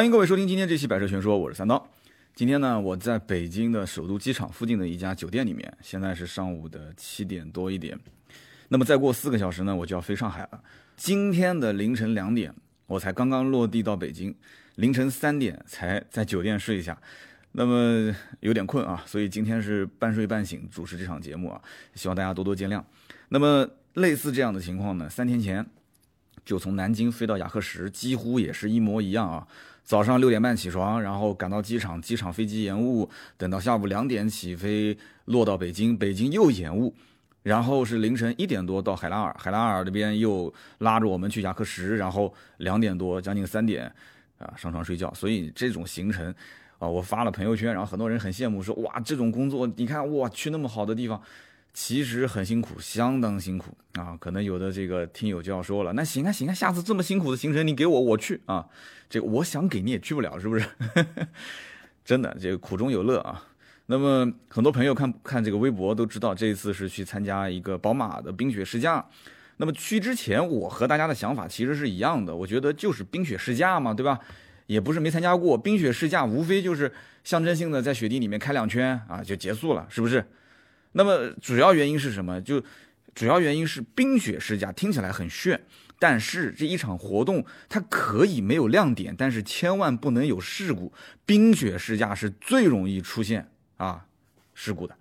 欢迎各位收听今天这期《百车全说》，我是三刀。今天呢，我在北京的首都机场附近的一家酒店里面，现在是上午的七点多一点。那么再过四个小时呢，我就要飞上海了。今天的凌晨两点，我才刚刚落地到北京，凌晨三点才在酒店睡一下。那么有点困啊，所以今天是半睡半醒主持这场节目啊，希望大家多多见谅。那么类似这样的情况呢，三天前就从南京飞到雅克什，几乎也是一模一样啊。早上六点半起床，然后赶到机场，机场飞机延误，等到下午两点起飞，落到北京，北京又延误，然后是凌晨一点多到海拉尔，海拉尔这边又拉着我们去雅克什，然后两点多将近三点啊上床睡觉，所以这种行程啊，我发了朋友圈，然后很多人很羡慕，说哇这种工作，你看哇去那么好的地方。其实很辛苦，相当辛苦啊！可能有的这个听友就要说了，那行啊行啊，下次这么辛苦的行程你给我，我去啊！这个我想给你也去不了，是不是？真的，这个苦中有乐啊！那么很多朋友看看这个微博都知道，这一次是去参加一个宝马的冰雪试驾。那么去之前，我和大家的想法其实是一样的，我觉得就是冰雪试驾嘛，对吧？也不是没参加过冰雪试驾，无非就是象征性的在雪地里面开两圈啊，就结束了，是不是？那么主要原因是什么？就主要原因是冰雪试驾听起来很炫，但是这一场活动它可以没有亮点，但是千万不能有事故。冰雪试驾是最容易出现啊事故的。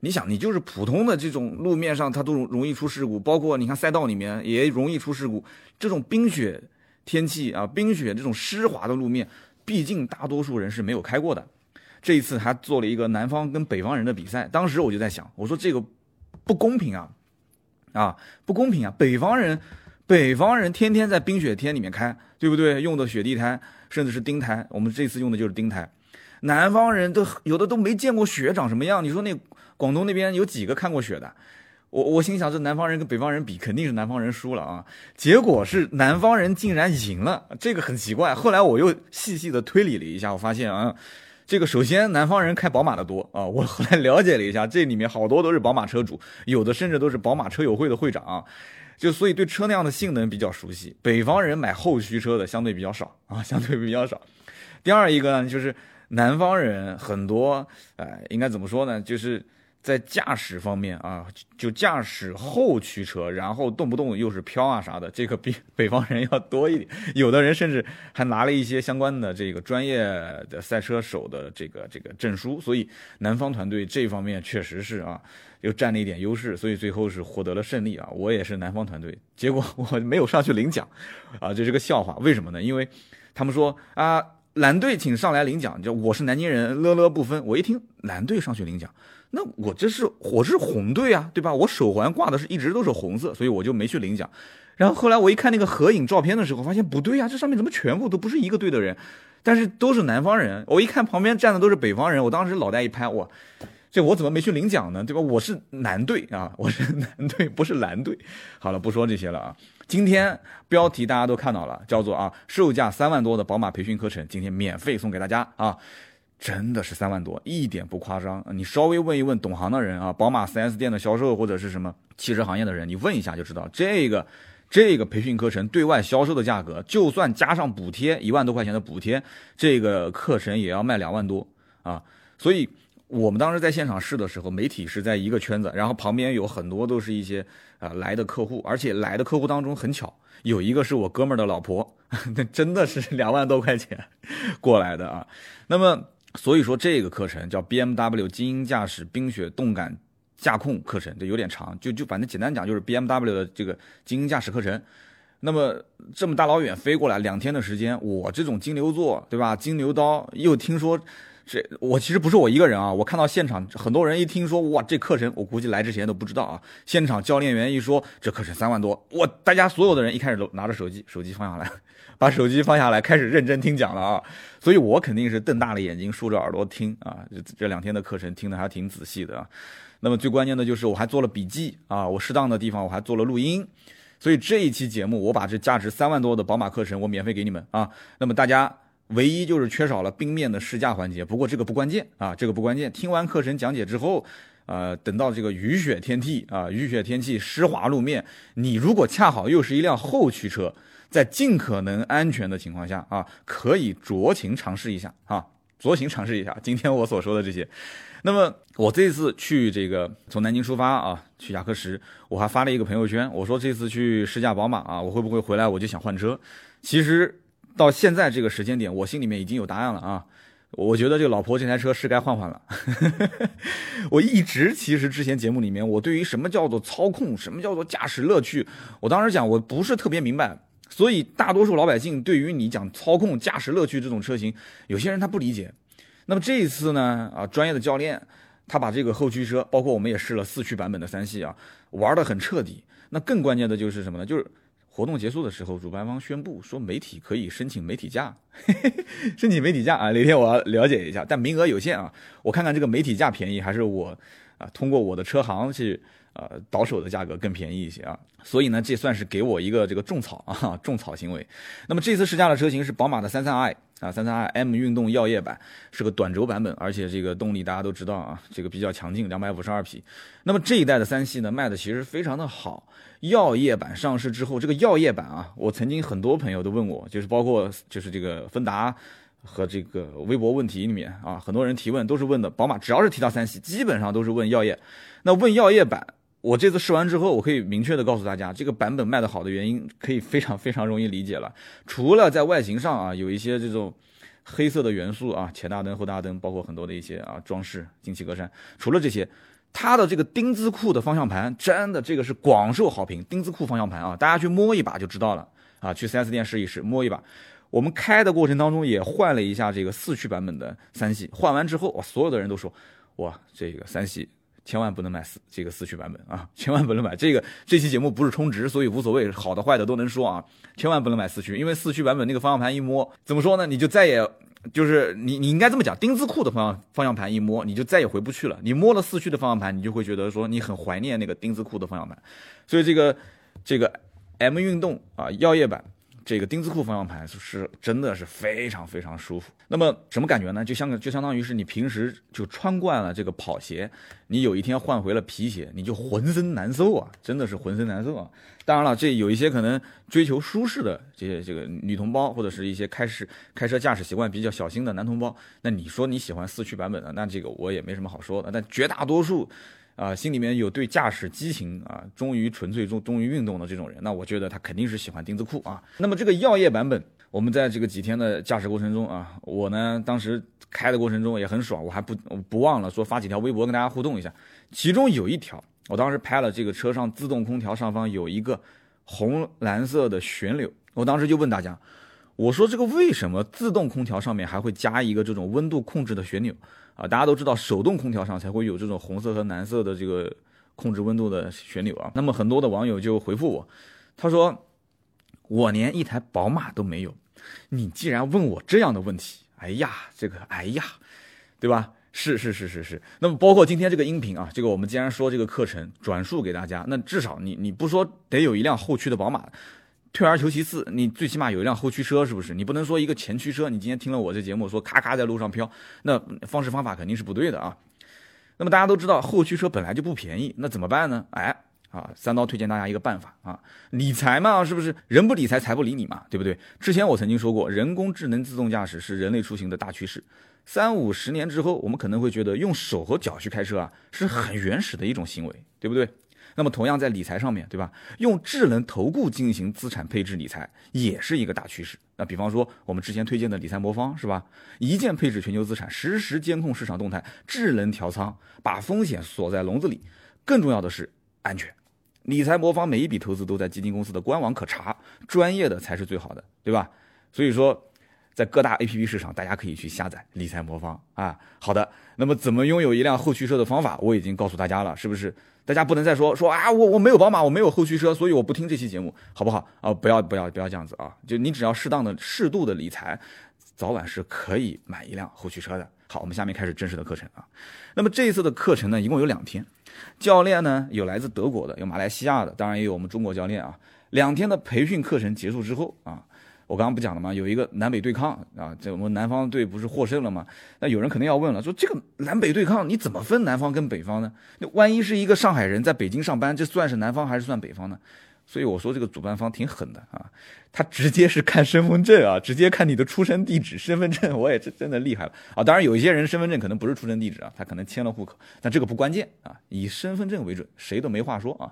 你想，你就是普通的这种路面上，它都容容易出事故，包括你看赛道里面也容易出事故。这种冰雪天气啊，冰雪这种湿滑的路面，毕竟大多数人是没有开过的。这一次还做了一个南方跟北方人的比赛，当时我就在想，我说这个不公平啊，啊不公平啊！北方人，北方人天天在冰雪天里面开，对不对？用的雪地胎甚至是钉胎，我们这次用的就是钉胎。南方人都有的都没见过雪长什么样，你说那广东那边有几个看过雪的？我我心想，这南方人跟北方人比，肯定是南方人输了啊！结果是南方人竟然赢了，这个很奇怪。后来我又细细的推理了一下，我发现啊。这个首先，南方人开宝马的多啊！我后来了解了一下，这里面好多都是宝马车主，有的甚至都是宝马车友会的会长，就所以对车辆的性能比较熟悉。北方人买后驱车的相对比较少啊，相对比较少。第二一个呢，就是南方人很多，呃，应该怎么说呢？就是。在驾驶方面啊，就驾驶后驱车，然后动不动又是飘啊啥的，这个比 北方人要多一点。有的人甚至还拿了一些相关的这个专业的赛车手的这个这个证书，所以南方团队这方面确实是啊，又占了一点优势，所以最后是获得了胜利啊。我也是南方团队，结果我没有上去领奖，啊，这是个笑话。为什么呢？因为他们说啊，蓝队请上来领奖，就我是南京人，乐乐不分。我一听蓝队上去领奖。那我这是我是红队啊，对吧？我手环挂的是一直都是红色，所以我就没去领奖。然后后来我一看那个合影照片的时候，发现不对啊，这上面怎么全部都不是一个队的人？但是都是南方人。我一看旁边站的都是北方人，我当时脑袋一拍，我这我怎么没去领奖呢？对吧？我是蓝队啊，我是蓝队，不是蓝队。好了，不说这些了啊。今天标题大家都看到了，叫做啊，售价三万多的宝马培训课程，今天免费送给大家啊。真的是三万多，一点不夸张。你稍微问一问懂行的人啊，宝马 4S 店的销售或者是什么汽车行业的人，你问一下就知道，这个这个培训课程对外销售的价格，就算加上补贴一万多块钱的补贴，这个课程也要卖两万多啊。所以我们当时在现场试的时候，媒体是在一个圈子，然后旁边有很多都是一些啊来的客户，而且来的客户当中很巧，有一个是我哥们儿的老婆，那真的是两万多块钱过来的啊。那么。所以说这个课程叫 BMW 精英驾驶冰雪动感驾控课程，这有点长，就就反正简单讲就是 BMW 的这个精英驾驶课程。那么这么大老远飞过来两天的时间，我这种金牛座对吧？金牛刀又听说这，我其实不是我一个人啊，我看到现场很多人一听说哇这课程，我估计来之前都不知道啊。现场教练员一说这课程三万多，我大家所有的人一开始都拿着手机，手机放下来。把手机放下来，开始认真听讲了啊！所以我肯定是瞪大了眼睛，竖着耳朵听啊。这这两天的课程听的还挺仔细的啊。那么最关键的就是我还做了笔记啊，我适当的地方我还做了录音。所以这一期节目，我把这价值三万多的宝马课程我免费给你们啊。那么大家唯一就是缺少了冰面的试驾环节，不过这个不关键啊，这个不关键。听完课程讲解之后，呃，等到这个雨雪天气啊，雨雪天气湿滑路面，你如果恰好又是一辆后驱车。在尽可能安全的情况下啊，可以酌情尝试一下啊，酌情尝试一下今天我所说的这些。那么我这次去这个从南京出发啊，去雅克什，我还发了一个朋友圈，我说这次去试驾宝马啊，我会不会回来我就想换车？其实到现在这个时间点，我心里面已经有答案了啊。我觉得这个老婆这台车是该换换了。我一直其实之前节目里面，我对于什么叫做操控，什么叫做驾驶乐趣，我当时讲我不是特别明白。所以大多数老百姓对于你讲操控、驾驶乐趣这种车型，有些人他不理解。那么这一次呢，啊，专业的教练他把这个后驱车，包括我们也试了四驱版本的三系啊，玩得很彻底。那更关键的就是什么呢？就是。活动结束的时候，主办方宣布说媒体可以申请媒体价，申请媒体价啊！哪天我要了解一下，但名额有限啊。我看看这个媒体价便宜，还是我啊通过我的车行去呃倒手的价格更便宜一些啊。所以呢，这算是给我一个这个种草啊种草行为。那么这次试驾的车型是宝马的三三 i 啊，三三 i M 运动耀夜版，是个短轴版本，而且这个动力大家都知道啊，这个比较强劲，两百五十二匹。那么这一代的三系呢，卖的其实非常的好。耀夜版上市之后，这个耀夜版啊，我曾经很多朋友都问我，就是包括就是这个芬达和这个微博问题里面啊，很多人提问都是问的宝马，只要是提到三系，基本上都是问耀夜。那问耀夜版，我这次试完之后，我可以明确的告诉大家，这个版本卖的好的原因可以非常非常容易理解了。除了在外形上啊，有一些这种黑色的元素啊，前大灯、后大灯，包括很多的一些啊装饰、进气格栅，除了这些。它的这个丁字裤的方向盘，真的这个是广受好评。丁字裤方向盘啊，大家去摸一把就知道了啊，去 4S 店试一试，摸一把。我们开的过程当中也换了一下这个四驱版本的三系，换完之后，哇，所有的人都说，哇，这个三系千万不能买四这个四驱版本啊，千万不能买这个。这期节目不是充值，所以无所谓，好的坏的都能说啊，千万不能买四驱，因为四驱版本那个方向盘一摸，怎么说呢，你就再也。就是你，你应该这么讲，丁字裤的方向方向盘一摸，你就再也回不去了。你摸了四驱的方向盘，你就会觉得说你很怀念那个丁字裤的方向盘。所以这个这个 M 运动啊，耀夜版。这个丁字裤方向盘是真的是非常非常舒服。那么什么感觉呢？就像就相当于是你平时就穿惯了这个跑鞋，你有一天换回了皮鞋，你就浑身难受啊，真的是浑身难受啊。当然了，这有一些可能追求舒适的这些这个女同胞，或者是一些开始开车驾驶习惯比较小心的男同胞，那你说你喜欢四驱版本的，那这个我也没什么好说的。但绝大多数。啊，心里面有对驾驶激情啊，忠于纯粹忠忠于运动的这种人，那我觉得他肯定是喜欢钉子裤啊。那么这个药业版本，我们在这个几天的驾驶过程中啊，我呢当时开的过程中也很爽，我还不不忘了说发几条微博跟大家互动一下。其中有一条，我当时拍了这个车上自动空调上方有一个红蓝色的旋钮，我当时就问大家，我说这个为什么自动空调上面还会加一个这种温度控制的旋钮？啊，大家都知道手动空调上才会有这种红色和蓝色的这个控制温度的旋钮啊。那么很多的网友就回复我，他说我连一台宝马都没有，你既然问我这样的问题，哎呀，这个哎呀，对吧？是是是是是。那么包括今天这个音频啊，这个我们既然说这个课程转述给大家，那至少你你不说得有一辆后驱的宝马。退而求其次，你最起码有一辆后驱车，是不是？你不能说一个前驱车，你今天听了我这节目说咔咔在路上飘，那方式方法肯定是不对的啊。那么大家都知道后驱车本来就不便宜，那怎么办呢？哎，啊，三刀推荐大家一个办法啊，理财嘛，是不是？人不理财，财不理你嘛，对不对？之前我曾经说过，人工智能自动驾驶是人类出行的大趋势，三五十年之后，我们可能会觉得用手和脚去开车啊，是很原始的一种行为，对不对？那么同样在理财上面对吧？用智能投顾进行资产配置理财也是一个大趋势。那比方说我们之前推荐的理财魔方是吧？一键配置全球资产，实时监控市场动态，智能调仓，把风险锁在笼子里。更重要的是安全。理财魔方每一笔投资都在基金公司的官网可查，专业的才是最好的，对吧？所以说。在各大 APP 市场，大家可以去下载理财魔方啊。好的，那么怎么拥有一辆后驱车的方法，我已经告诉大家了，是不是？大家不能再说说啊，我我没有宝马，我没有后驱车，所以我不听这期节目，好不好啊？不要不要不要这样子啊！就你只要适当的、适度的理财，早晚是可以买一辆后驱车的。好，我们下面开始正式的课程啊。那么这一次的课程呢，一共有两天，教练呢有来自德国的，有马来西亚的，当然也有我们中国教练啊。两天的培训课程结束之后啊。我刚刚不讲了吗？有一个南北对抗啊，这我们南方队不是获胜了吗？那有人肯定要问了，说这个南北对抗你怎么分南方跟北方呢？那万一是一个上海人在北京上班，这算是南方还是算北方呢？所以我说这个主办方挺狠的啊，他直接是看身份证啊，直接看你的出生地址，身份证我也是真的厉害了啊。当然有一些人身份证可能不是出生地址啊，他可能迁了户口，但这个不关键啊，以身份证为准，谁都没话说啊。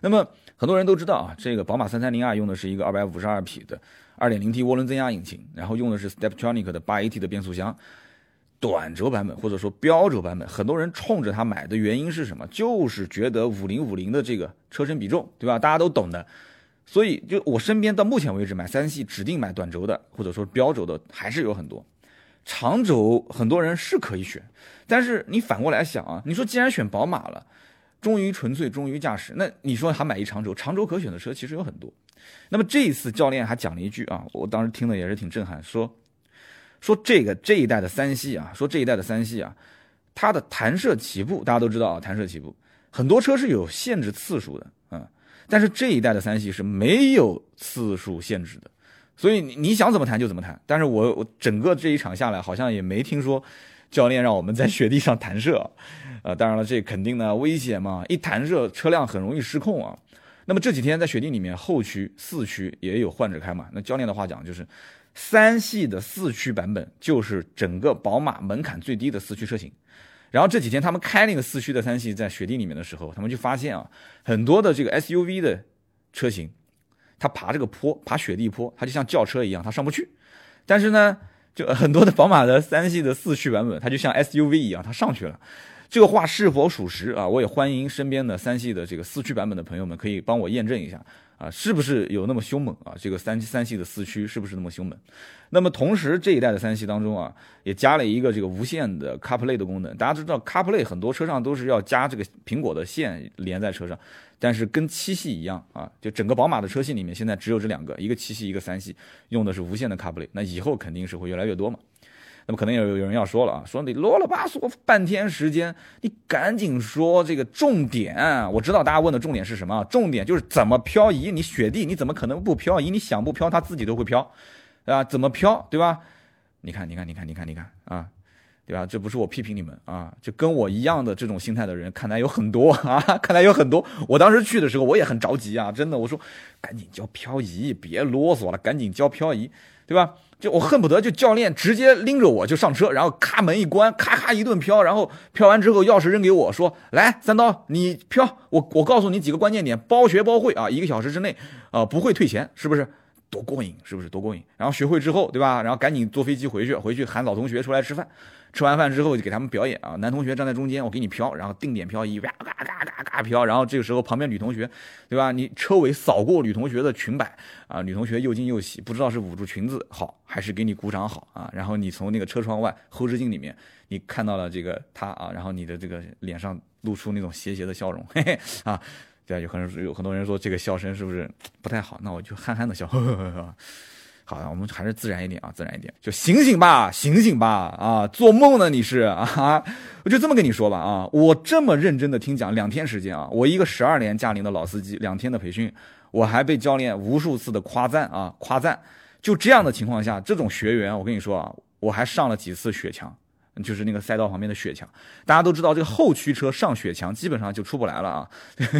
那么很多人都知道啊，这个宝马 330i 用的是一个252匹的 2.0T 涡轮增压引擎，然后用的是 Steptronic 的 8AT 的变速箱。短轴版本或者说标轴版本，很多人冲着它买的原因是什么？就是觉得五零五零的这个车身比重，对吧？大家都懂的。所以就我身边到目前为止买三系指定买短轴的或者说标轴的还是有很多。长轴很多人是可以选，但是你反过来想啊，你说既然选宝马了，忠于纯粹，忠于驾驶，那你说还买一长轴？长轴可选的车其实有很多。那么这一次教练还讲了一句啊，我当时听的也是挺震撼，说。说这个这一代的三系啊，说这一代的三系啊，它的弹射起步大家都知道啊，弹射起步很多车是有限制次数的，嗯，但是这一代的三系是没有次数限制的，所以你你想怎么弹就怎么弹。但是我我整个这一场下来，好像也没听说教练让我们在雪地上弹射，呃，当然了，这肯定呢危险嘛，一弹射车辆很容易失控啊。那么这几天在雪地里面后驱四驱也有换着开嘛，那教练的话讲就是。三系的四驱版本就是整个宝马门槛最低的四驱车型，然后这几天他们开那个四驱的三系在雪地里面的时候，他们就发现啊，很多的这个 SUV 的车型，它爬这个坡，爬雪地坡，它就像轿车一样，它上不去。但是呢，就很多的宝马的三系的四驱版本，它就像 SUV 一样，它上去了。这个话是否属实啊？我也欢迎身边的三系的这个四驱版本的朋友们可以帮我验证一下。啊，是不是有那么凶猛啊？这个三三系的四驱是不是那么凶猛？那么同时这一代的三系当中啊，也加了一个这个无线的 CarPlay 的功能。大家都知道 CarPlay 很多车上都是要加这个苹果的线连在车上，但是跟七系一样啊，就整个宝马的车系里面现在只有这两个，一个七系一个三系用的是无线的 CarPlay，那以后肯定是会越来越多嘛。那么可能有有人要说了啊，说你啰啰吧嗦半天时间，你赶紧说这个重点。我知道大家问的重点是什么，重点就是怎么漂移。你雪地你怎么可能不漂移？你想不漂，它自己都会漂，对吧？怎么漂，对吧？你看，你看，你看，你看，你看啊，对吧？这不是我批评你们啊，就跟我一样的这种心态的人，看来有很多啊，看来有很多。我当时去的时候，我也很着急啊，真的，我说赶紧教漂移，别啰嗦了，赶紧教漂移，对吧？就我恨不得就教练直接拎着我就上车，然后咔门一关，咔咔一顿飘，然后飘完之后钥匙扔给我说：“来，三刀，你飘，我我告诉你几个关键点，包学包会啊，一个小时之内啊不会退钱，是不是？多过瘾，是不是多过瘾？然后学会之后，对吧？然后赶紧坐飞机回去，回去喊老同学出来吃饭。”吃完饭之后就给他们表演啊，男同学站在中间，我给你飘，然后定点漂移，嘎嘎嘎嘎嘎飘，然后这个时候旁边女同学，对吧？你车尾扫过女同学的裙摆啊，女同学又惊又喜，不知道是捂住裙子好，还是给你鼓掌好啊？然后你从那个车窗外后视镜里面，你看到了这个他啊，然后你的这个脸上露出那种邪邪的笑容，嘿嘿啊，对啊，有很有很多人说这个笑声是不是不太好？那我就憨憨的笑，呵呵呵呵。好，我们还是自然一点啊，自然一点，就醒醒吧，醒醒吧，啊，做梦呢你是啊？我就这么跟你说吧啊，我这么认真的听讲两天时间啊，我一个十二年驾龄的老司机，两天的培训，我还被教练无数次的夸赞啊，夸赞。就这样的情况下，这种学员，我跟你说啊，我还上了几次雪墙。就是那个赛道旁边的雪墙，大家都知道，这个后驱车上雪墙基本上就出不来了啊！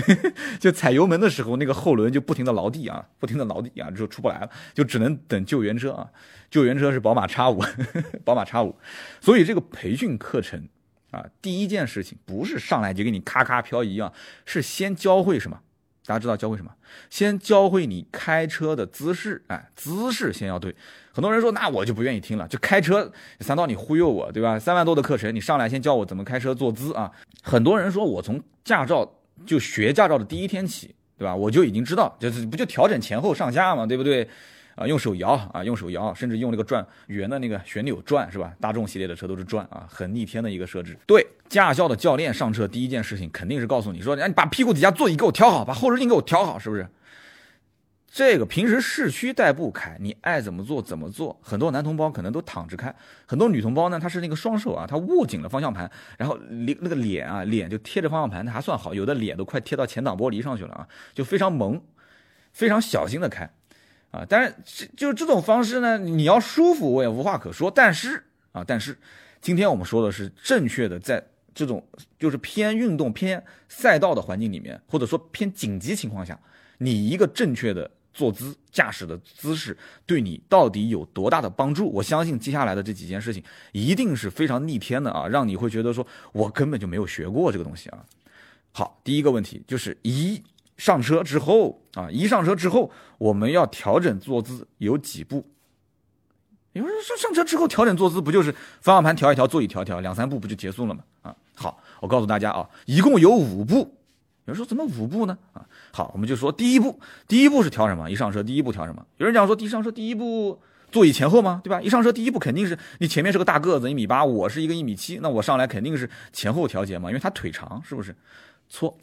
就踩油门的时候，那个后轮就不停的挠地啊，不停的挠地啊，就出不来了，就只能等救援车啊。救援车是宝马叉五，宝马叉五。所以这个培训课程啊，第一件事情不是上来就给你咔咔漂移啊，是先教会什么？大家知道教会什么？先教会你开车的姿势，哎，姿势先要对。很多人说，那我就不愿意听了，就开车。三刀，你忽悠我，对吧？三万多的课程，你上来先教我怎么开车坐姿啊？很多人说我从驾照就学驾照的第一天起，对吧？我就已经知道，就是不就调整前后上下嘛，对不对？啊，用手摇啊，用手摇，甚至用那个转圆的那个旋钮转，是吧？大众系列的车都是转啊，很逆天的一个设置。对，驾校的教练上车第一件事情肯定是告诉你说，哎，你把屁股底下座椅给我调好，把后视镜给我调好，是不是？这个平时市区代步开，你爱怎么做怎么做。很多男同胞可能都躺着开，很多女同胞呢，她是那个双手啊，她握紧了方向盘，然后脸那个脸啊，脸就贴着方向盘，那还算好，有的脸都快贴到前挡玻璃上去了啊，就非常萌，非常小心的开。啊，但是就这种方式呢，你要舒服我也无话可说。但是啊，但是今天我们说的是正确的，在这种就是偏运动、偏赛道的环境里面，或者说偏紧急情况下，你一个正确的坐姿、驾驶的姿势对你到底有多大的帮助？我相信接下来的这几件事情一定是非常逆天的啊，让你会觉得说我根本就没有学过这个东西啊。好，第一个问题就是一上车之后啊，一上车之后我们要调整坐姿有几步？有人说上车之后调整坐姿不就是方向盘调一调，座椅调一调，两三步不就结束了吗？啊，好，我告诉大家啊，一共有五步。有人说怎么五步呢？啊，好，我们就说第一步，第一步是调什么？一上车第一步调什么？有人讲说一上车第一步座椅前后吗？对吧？一上车第一步肯定是你前面是个大个子一米八，我是一个一米七，那我上来肯定是前后调节嘛，因为他腿长，是不是？错，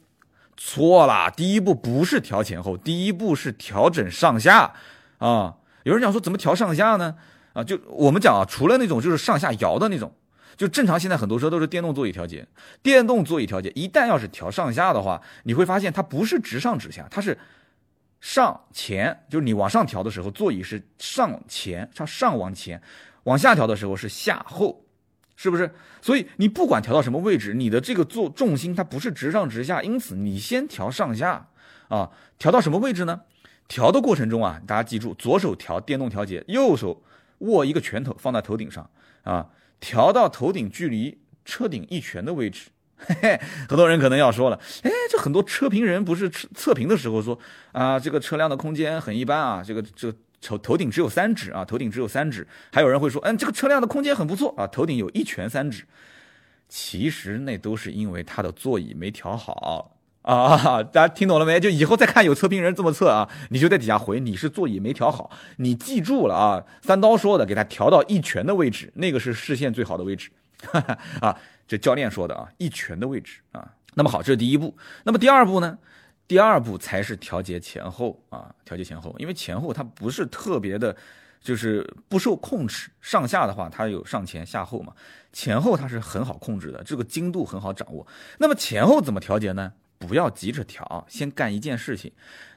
错了，第一步不是调前后，第一步是调整上下啊。有人讲说怎么调上下呢？啊，就我们讲啊，除了那种就是上下摇的那种，就正常现在很多车都是电动座椅调节。电动座椅调节一旦要是调上下的话，你会发现它不是直上直下，它是上前，就是你往上调的时候，座椅是上前，上上往前；往下调的时候是下后，是不是？所以你不管调到什么位置，你的这个坐重心它不是直上直下，因此你先调上下啊，调到什么位置呢？调的过程中啊，大家记住，左手调电动调节，右手。握一个拳头放在头顶上啊，调到头顶距离车顶一拳的位置。嘿嘿，很多人可能要说了，哎，这很多车评人不是测评的时候说啊，这个车辆的空间很一般啊，这个这头头顶只有三指啊，头顶只有三指。还有人会说，嗯，这个车辆的空间很不错啊，头顶有一拳三指。其实那都是因为它的座椅没调好。啊，大家听懂了没？就以后再看有测评人这么测啊，你就在底下回你是座椅没调好，你记住了啊。三刀说的，给他调到一拳的位置，那个是视线最好的位置。啊，这教练说的啊，一拳的位置啊。那么好，这是第一步。那么第二步呢？第二步才是调节前后啊，调节前后，因为前后它不是特别的，就是不受控制。上下的话，它有上前下后嘛，前后它是很好控制的，这个精度很好掌握。那么前后怎么调节呢？不要急着调，先干一件事情，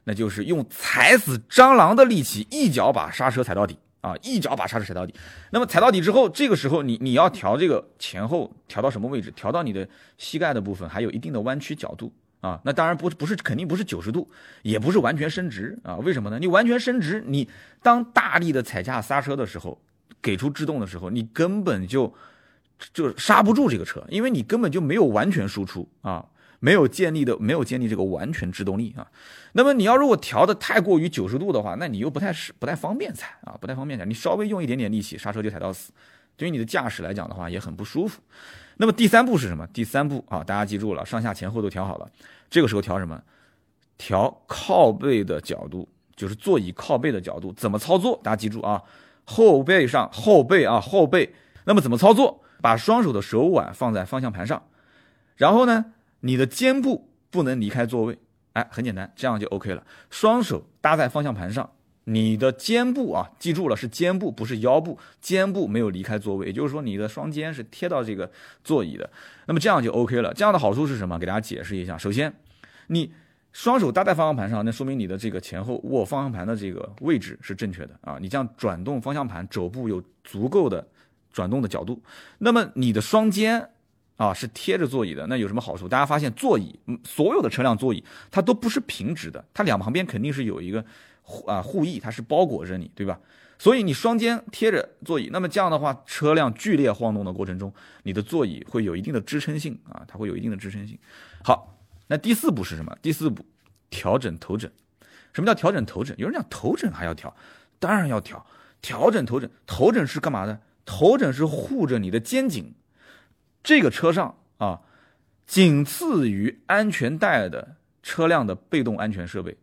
那就是用踩死蟑螂的力气，一脚把刹车踩到底啊！一脚把刹车踩到底。那么踩到底之后，这个时候你你要调这个前后调到什么位置？调到你的膝盖的部分还有一定的弯曲角度啊。那当然不不是肯定不是九十度，也不是完全伸直啊。为什么呢？你完全伸直，你当大力的踩下刹车的时候，给出制动的时候，你根本就就刹不住这个车，因为你根本就没有完全输出啊。没有建立的，没有建立这个完全制动力啊。那么你要如果调的太过于九十度的话，那你又不太是不太方便踩啊，不太方便踩。你稍微用一点点力气，刹车就踩到死，对于你的驾驶来讲的话也很不舒服。那么第三步是什么？第三步啊，大家记住了，上下前后都调好了。这个时候调什么？调靠背的角度，就是座椅靠背的角度。怎么操作？大家记住啊，后背上后背啊后背。那么怎么操作？把双手的手腕放在方向盘上，然后呢？你的肩部不能离开座位，哎，很简单，这样就 OK 了。双手搭在方向盘上，你的肩部啊，记住了是肩部，不是腰部，肩部没有离开座位，也就是说你的双肩是贴到这个座椅的。那么这样就 OK 了。这样的好处是什么？给大家解释一下。首先，你双手搭在方向盘上，那说明你的这个前后握方向盘的这个位置是正确的啊。你这样转动方向盘，肘部有足够的转动的角度。那么你的双肩。啊，是贴着座椅的，那有什么好处？大家发现座椅，所有的车辆座椅它都不是平直的，它两旁边肯定是有一个啊护翼，它是包裹着你，对吧？所以你双肩贴着座椅，那么这样的话，车辆剧烈晃动的过程中，你的座椅会有一定的支撑性啊，它会有一定的支撑性。好，那第四步是什么？第四步，调整头枕。什么叫调整头枕？有人讲头枕还要调，当然要调。调整头枕，头枕是干嘛的？头枕是护着你的肩颈。这个车上啊，仅次于安全带的车辆的被动安全设备，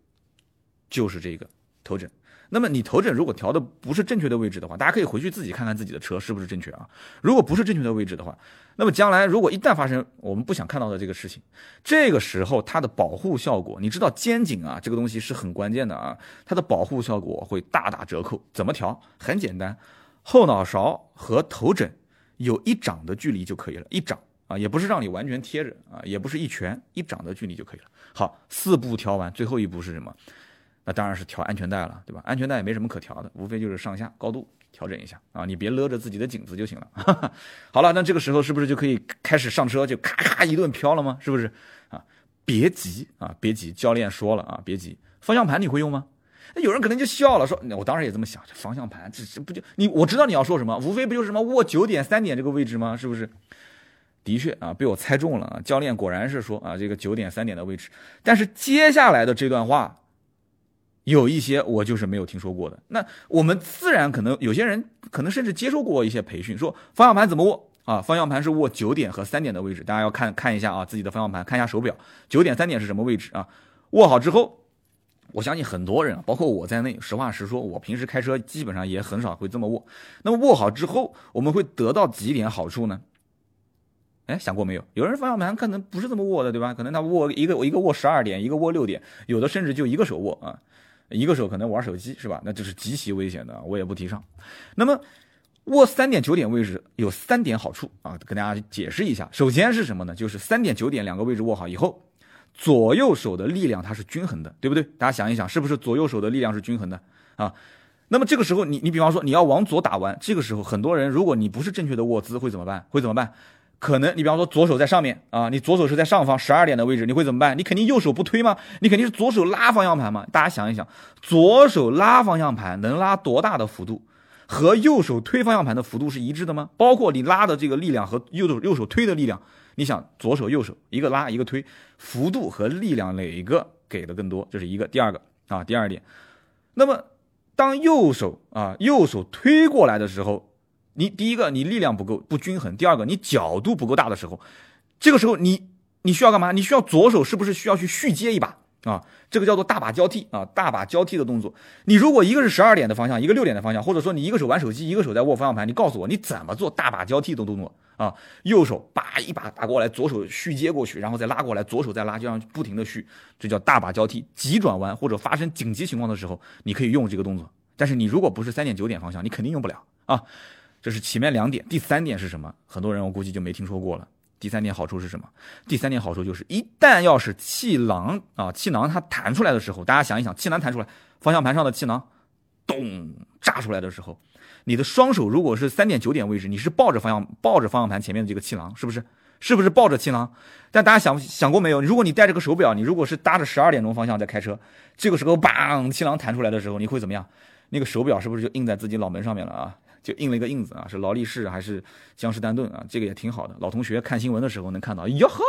就是这个头枕。那么你头枕如果调的不是正确的位置的话，大家可以回去自己看看自己的车是不是正确啊。如果不是正确的位置的话，那么将来如果一旦发生我们不想看到的这个事情，这个时候它的保护效果，你知道肩颈啊这个东西是很关键的啊，它的保护效果会大打折扣。怎么调？很简单，后脑勺和头枕。有一掌的距离就可以了，一掌啊，也不是让你完全贴着啊，也不是一拳，一掌的距离就可以了。好，四步调完，最后一步是什么？那当然是调安全带了，对吧？安全带也没什么可调的，无非就是上下高度调整一下啊，你别勒着自己的颈子就行了。好了，那这个时候是不是就可以开始上车，就咔咔一顿飘了吗？是不是啊？别急啊，别急，教练说了啊，别急，方向盘你会用吗？那有人可能就笑了，说我当时也这么想，这方向盘这这不就你我知道你要说什么，无非不就是什么握九点三点这个位置吗？是不是？的确啊，被我猜中了啊！教练果然是说啊，这个九点三点的位置。但是接下来的这段话，有一些我就是没有听说过的。那我们自然可能有些人可能甚至接受过一些培训，说方向盘怎么握啊？方向盘是握九点和三点的位置，大家要看看一下啊，自己的方向盘，看一下手表，九点三点是什么位置啊？握好之后，我相信很多人，包括我在内，实话实说，我平时开车基本上也很少会这么握。那么握好之后，我们会得到几点好处呢？哎，想过没有？有人方向盘可能不是这么握的，对吧？可能他握一个，一个握十二点，一个握六点，有的甚至就一个手握啊，一个手可能玩手机，是吧？那就是极其危险的，我也不提倡。那么握三点九点位置有三点好处啊，跟大家解释一下。首先是什么呢？就是三点九点两个位置握好以后，左右手的力量它是均衡的，对不对？大家想一想，是不是左右手的力量是均衡的啊？那么这个时候，你你比方说你要往左打弯，这个时候很多人，如果你不是正确的握姿，会怎么办？会怎么办？可能你比方说左手在上面啊，你左手是在上方十二点的位置，你会怎么办？你肯定右手不推吗？你肯定是左手拉方向盘嘛？大家想一想，左手拉方向盘能拉多大的幅度？和右手推方向盘的幅度是一致的吗？包括你拉的这个力量和右手右手推的力量，你想左手右手一个拉一个推，幅度和力量哪一个给的更多？这是一个。第二个啊，第二点，那么当右手啊右手推过来的时候。你第一个，你力量不够不均衡；第二个，你角度不够大的时候，这个时候你你需要干嘛？你需要左手是不是需要去续接一把啊？这个叫做大把交替啊，大把交替的动作。你如果一个是十二点的方向，一个六点的方向，或者说你一个手玩手机，一个手在握方向盘，你告诉我你怎么做大把交替的动作啊？右手把一把打过来，左手续接过去，然后再拉过来，左手再拉，这样不停的续，这叫大把交替。急转弯或者发生紧急情况的时候，你可以用这个动作。但是你如果不是三点九点方向，你肯定用不了啊。这是前面两点，第三点是什么？很多人我估计就没听说过了。第三点好处是什么？第三点好处就是，一旦要是气囊啊，气囊它弹出来的时候，大家想一想，气囊弹出来，方向盘上的气囊咚炸出来的时候，你的双手如果是三点九点位置，你是抱着方向抱着方向盘前面的这个气囊，是不是？是不是抱着气囊？但大家想想过没有？如果你戴着个手表，你如果是搭着十二点钟方向在开车，这个时候砰，气囊弹出来的时候，你会怎么样？那个手表是不是就印在自己脑门上面了啊？就印了一个印子啊，是劳力士还是江诗丹顿啊？这个也挺好的。老同学看新闻的时候能看到，哟呵，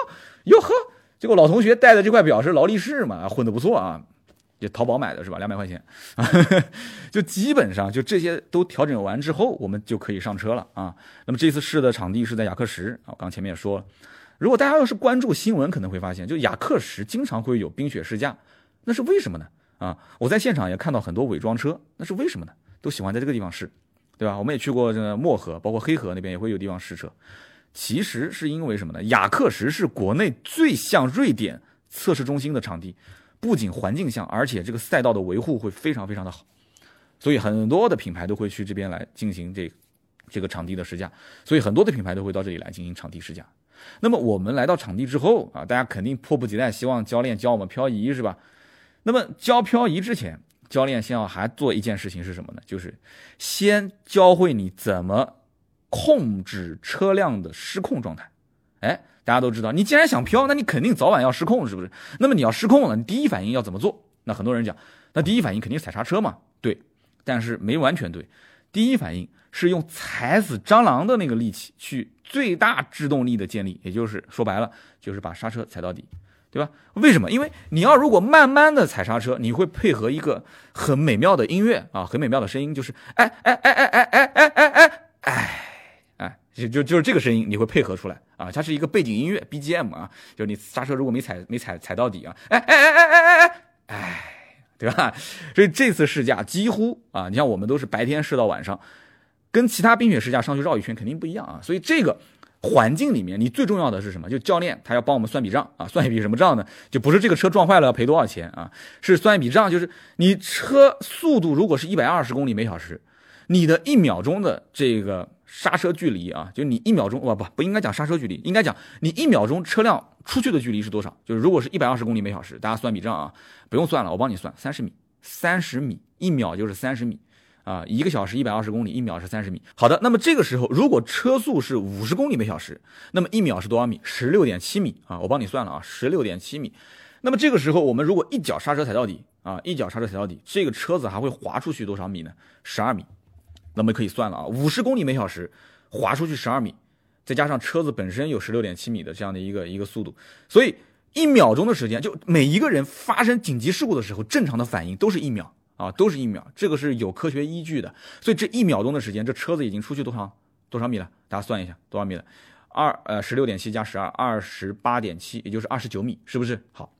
哟呵，结果老同学戴的这块表是劳力士嘛，混得不错啊，就淘宝买的是吧？两百块钱啊，就基本上就这些都调整完之后，我们就可以上车了啊。那么这次试的场地是在雅克什啊，刚前面也说了，如果大家要是关注新闻，可能会发现，就雅克什经常会有冰雪试驾，那是为什么呢？啊，我在现场也看到很多伪装车，那是为什么呢？都喜欢在这个地方试。对吧？我们也去过这个漠河，包括黑河那边也会有地方试车。其实是因为什么呢？雅克什是国内最像瑞典测试中心的场地，不仅环境像，而且这个赛道的维护会非常非常的好。所以很多的品牌都会去这边来进行这这个场地的试驾。所以很多的品牌都会到这里来进行场地试驾。那么我们来到场地之后啊，大家肯定迫不及待希望教练教我们漂移，是吧？那么教漂移之前。教练先要还做一件事情是什么呢？就是先教会你怎么控制车辆的失控状态。哎，大家都知道，你既然想飘，那你肯定早晚要失控，是不是？那么你要失控了，你第一反应要怎么做？那很多人讲，那第一反应肯定踩刹车嘛。对，但是没完全对。第一反应是用踩死蟑螂的那个力气去最大制动力的建立，也就是说白了，就是把刹车踩到底。对吧？为什么？因为你要如果慢慢的踩刹车，你会配合一个很美妙的音乐啊，很美妙的声音，就是哎哎哎哎哎哎哎哎哎哎，就就就是这个声音，你会配合出来啊，它是一个背景音乐 BGM 啊，就是你刹车如果没踩没踩踩到底啊，哎哎哎哎哎哎哎哎，对吧？所以这次试驾几乎啊，你像我们都是白天试到晚上，跟其他冰雪试驾上去绕一圈肯定不一样啊，所以这个。环境里面，你最重要的是什么？就教练他要帮我们算笔账啊，算一笔什么账呢？就不是这个车撞坏了要赔多少钱啊，是算一笔账，就是你车速度如果是一百二十公里每小时，你的一秒钟的这个刹车距离啊，就你一秒钟，不不不应该讲刹车距离，应该讲你一秒钟车辆出去的距离是多少？就是如果是一百二十公里每小时，大家算笔账啊，不用算了，我帮你算，三十米，三十米，一秒就是三十米。啊，一个小时一百二十公里，一秒是三十米。好的，那么这个时候，如果车速是五十公里每小时，那么一秒是多少米？十六点七米啊！我帮你算了啊，十六点七米。那么这个时候，我们如果一脚刹车踩到底啊，一脚刹车踩到底，这个车子还会滑出去多少米呢？十二米。那么可以算了啊，五十公里每小时滑出去十二米，再加上车子本身有十六点七米的这样的一个一个速度，所以一秒钟的时间，就每一个人发生紧急事故的时候，正常的反应都是一秒啊，都是一秒，这个是有科学依据的。所以这一秒钟的时间，这车子已经出去多少多少米了？大家算一下多少米了？二呃十六点七加十二，二十八点七，也就是二十九米，是不是？好。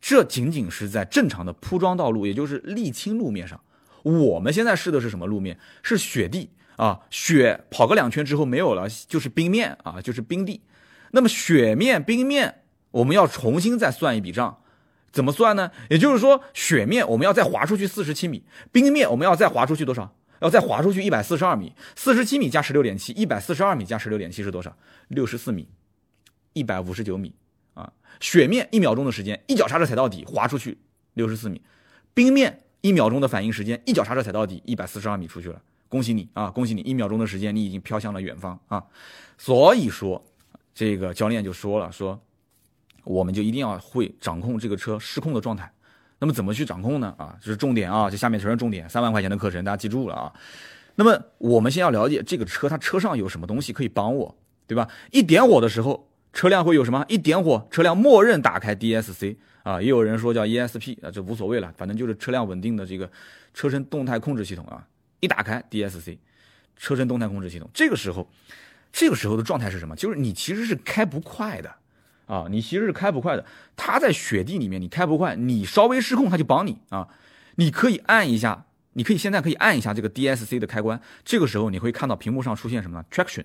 这仅仅是在正常的铺装道路，也就是沥青路面上。我们现在试的是什么路面？是雪地啊，雪跑个两圈之后没有了，就是冰面啊，就是冰地。那么雪面、冰面，我们要重新再算一笔账，怎么算呢？也就是说，雪面我们要再滑出去四十七米，冰面我们要再滑出去多少？要再滑出去一百四十二米。四十七米加十六点七，一百四十二米加十六点七是多少？六十四米，一百五十九米啊。雪面一秒钟的时间，一脚刹车踩到底，滑出去六十四米；冰面一秒钟的反应时间，一脚刹车踩到底，一百四十二米出去了。恭喜你啊，恭喜你！一秒钟的时间，你已经飘向了远方啊！所以说，这个教练就说了，说我们就一定要会掌控这个车失控的状态。那么怎么去掌控呢？啊，这是重点啊！这下面全是重点，三万块钱的课程，大家记住了啊！那么我们先要了解这个车，它车上有什么东西可以帮我，对吧？一点火的时候。车辆会有什么？一点火，车辆默认打开 DSC 啊，也有人说叫 ESP 啊，这无所谓了，反正就是车辆稳定的这个车身动态控制系统啊。一打开 DSC，车身动态控制系统，这个时候，这个时候的状态是什么？就是你其实是开不快的啊，你其实是开不快的。它在雪地里面，你开不快，你稍微失控，它就帮你啊。你可以按一下，你可以现在可以按一下这个 DSC 的开关，这个时候你会看到屏幕上出现什么呢？Traction。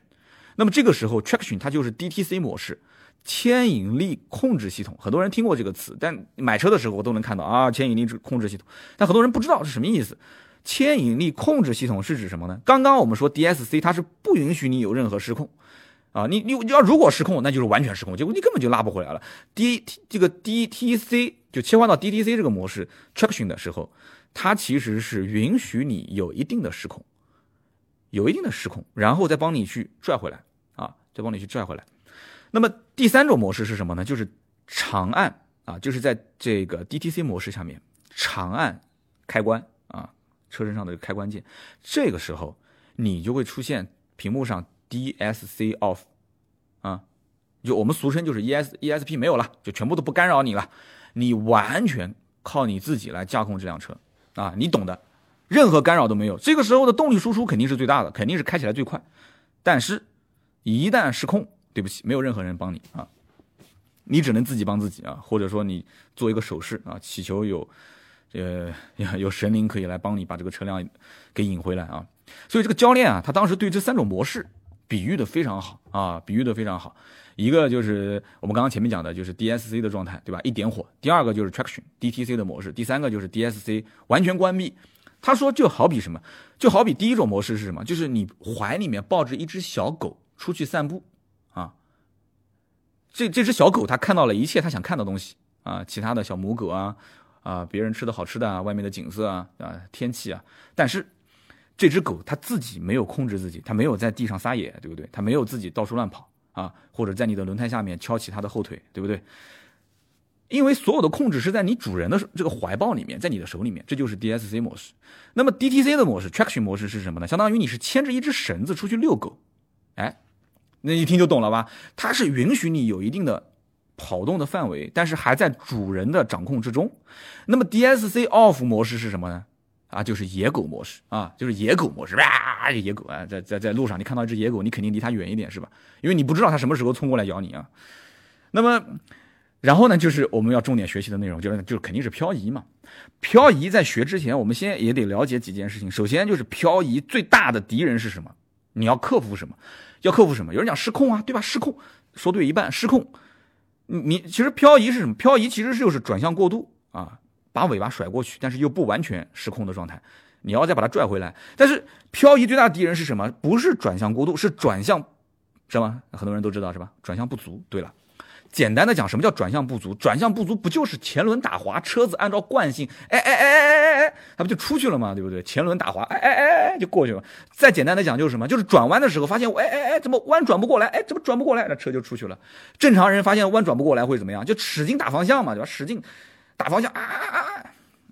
那么这个时候，traction 它就是 DTC 模式，牵引力控制系统。很多人听过这个词，但买车的时候我都能看到啊，牵引力控制系统。但很多人不知道是什么意思。牵引力控制系统是指什么呢？刚刚我们说 DSC 它是不允许你有任何失控啊，你你要如果失控，那就是完全失控，结果你根本就拉不回来了。D T 这个 DTC 就切换到 DTC 这个模式 traction 的时候，它其实是允许你有一定的失控。有一定的失控，然后再帮你去拽回来啊，再帮你去拽回来。那么第三种模式是什么呢？就是长按啊，就是在这个 DTC 模式下面长按开关啊，车身上的开关键，这个时候你就会出现屏幕上 DSC off 啊，就我们俗称就是 ES ESP 没有了，就全部都不干扰你了，你完全靠你自己来驾控这辆车啊，你懂的。任何干扰都没有，这个时候的动力输出肯定是最大的，肯定是开起来最快。但是，一旦失控，对不起，没有任何人帮你啊，你只能自己帮自己啊，或者说你做一个手势啊，祈求有，呃，有神灵可以来帮你把这个车辆给引回来啊。所以这个教练啊，他当时对这三种模式比喻的非常好啊，比喻的非常好。一个就是我们刚刚前面讲的，就是 DSC 的状态，对吧？一点火。第二个就是 Traction DTC 的模式。第三个就是 DSC 完全关闭。他说：“就好比什么？就好比第一种模式是什么？就是你怀里面抱着一只小狗出去散步，啊，这这只小狗它看到了一切它想看的东西啊，其他的小母狗啊，啊，别人吃的好吃的啊，外面的景色啊，啊，天气啊。但是这只狗它自己没有控制自己，它没有在地上撒野，对不对？它没有自己到处乱跑啊，或者在你的轮胎下面敲起它的后腿，对不对？”因为所有的控制是在你主人的这个怀抱里面，在你的手里面，这就是 DSC 模式。那么 DTC 的模式，Traction 模式是什么呢？相当于你是牵着一只绳子出去遛狗，哎，那一听就懂了吧？它是允许你有一定的跑动的范围，但是还在主人的掌控之中。那么 DSC Off 模式是什么呢？啊，就是野狗模式啊，就是野狗模式，哇，野狗啊，在在在路上你看到一只野狗，你肯定离它远一点是吧？因为你不知道它什么时候冲过来咬你啊。那么。然后呢，就是我们要重点学习的内容，就是就肯定是漂移嘛。漂移在学之前，我们先也得了解几件事情。首先就是漂移最大的敌人是什么？你要克服什么？要克服什么？有人讲失控啊，对吧？失控，说对一半，失控。你你其实漂移是什么？漂移其实就是转向过度啊，把尾巴甩过去，但是又不完全失控的状态，你要再把它拽回来。但是漂移最大的敌人是什么？不是转向过度，是转向什么？很多人都知道是吧？转向不足。对了。简单的讲，什么叫转向不足？转向不足不就是前轮打滑，车子按照惯性，哎哎哎哎哎哎，它不就出去了吗？对不对？前轮打滑，哎哎哎哎就过去了。再简单的讲就是什么？就是转弯的时候发现，哎哎哎，怎么弯转不过来？哎，怎么转不过来？那车就出去了。正常人发现弯转不过来会怎么样？就使劲打方向嘛，对吧？使劲打方向啊啊啊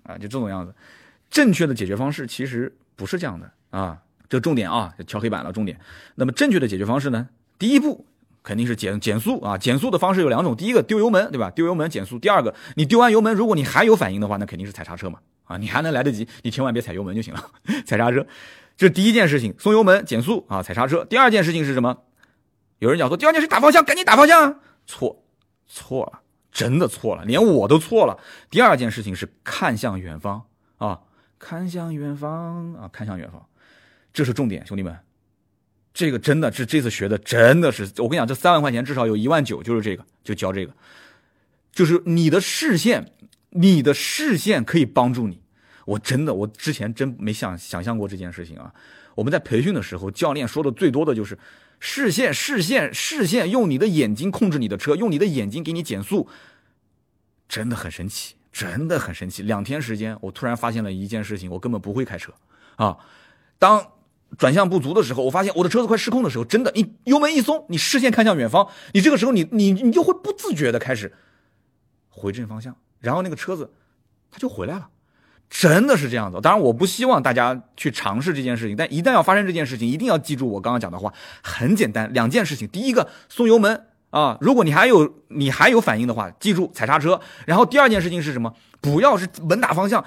啊，就这种样子。正确的解决方式其实不是这样的啊。这重点啊，敲黑板了。重点，那么正确的解决方式呢？第一步肯定是减减速啊。减速的方式有两种，第一个丢油门，对吧？丢油门减速。第二个，你丢完油门，如果你还有反应的话，那肯定是踩刹车嘛。啊，你还能来得及，你千万别踩油门就行了，踩刹车。这是第一件事情，松油门减速啊，踩刹车。第二件事情是什么？有人讲说第二件事打方向，赶紧打方向啊。错，错了，真的错了，连我都错了。第二件事情是看向远方啊，看向远方啊，看向远方。这是重点，兄弟们，这个真的是这次学的，真的是我跟你讲，这三万块钱至少有一万九，就是这个，就教这个，就是你的视线，你的视线可以帮助你。我真的，我之前真没想想象过这件事情啊。我们在培训的时候，教练说的最多的就是视线，视线，视线，用你的眼睛控制你的车，用你的眼睛给你减速，真的很神奇，真的很神奇。两天时间，我突然发现了一件事情，我根本不会开车啊，当。转向不足的时候，我发现我的车子快失控的时候，真的，你油门一松，你视线看向远方，你这个时候你你你就会不自觉的开始回正方向，然后那个车子它就回来了，真的是这样子。当然，我不希望大家去尝试这件事情，但一旦要发生这件事情，一定要记住我刚刚讲的话，很简单，两件事情。第一个，松油门啊，如果你还有你还有反应的话，记住踩刹车。然后第二件事情是什么？不要是猛打方向，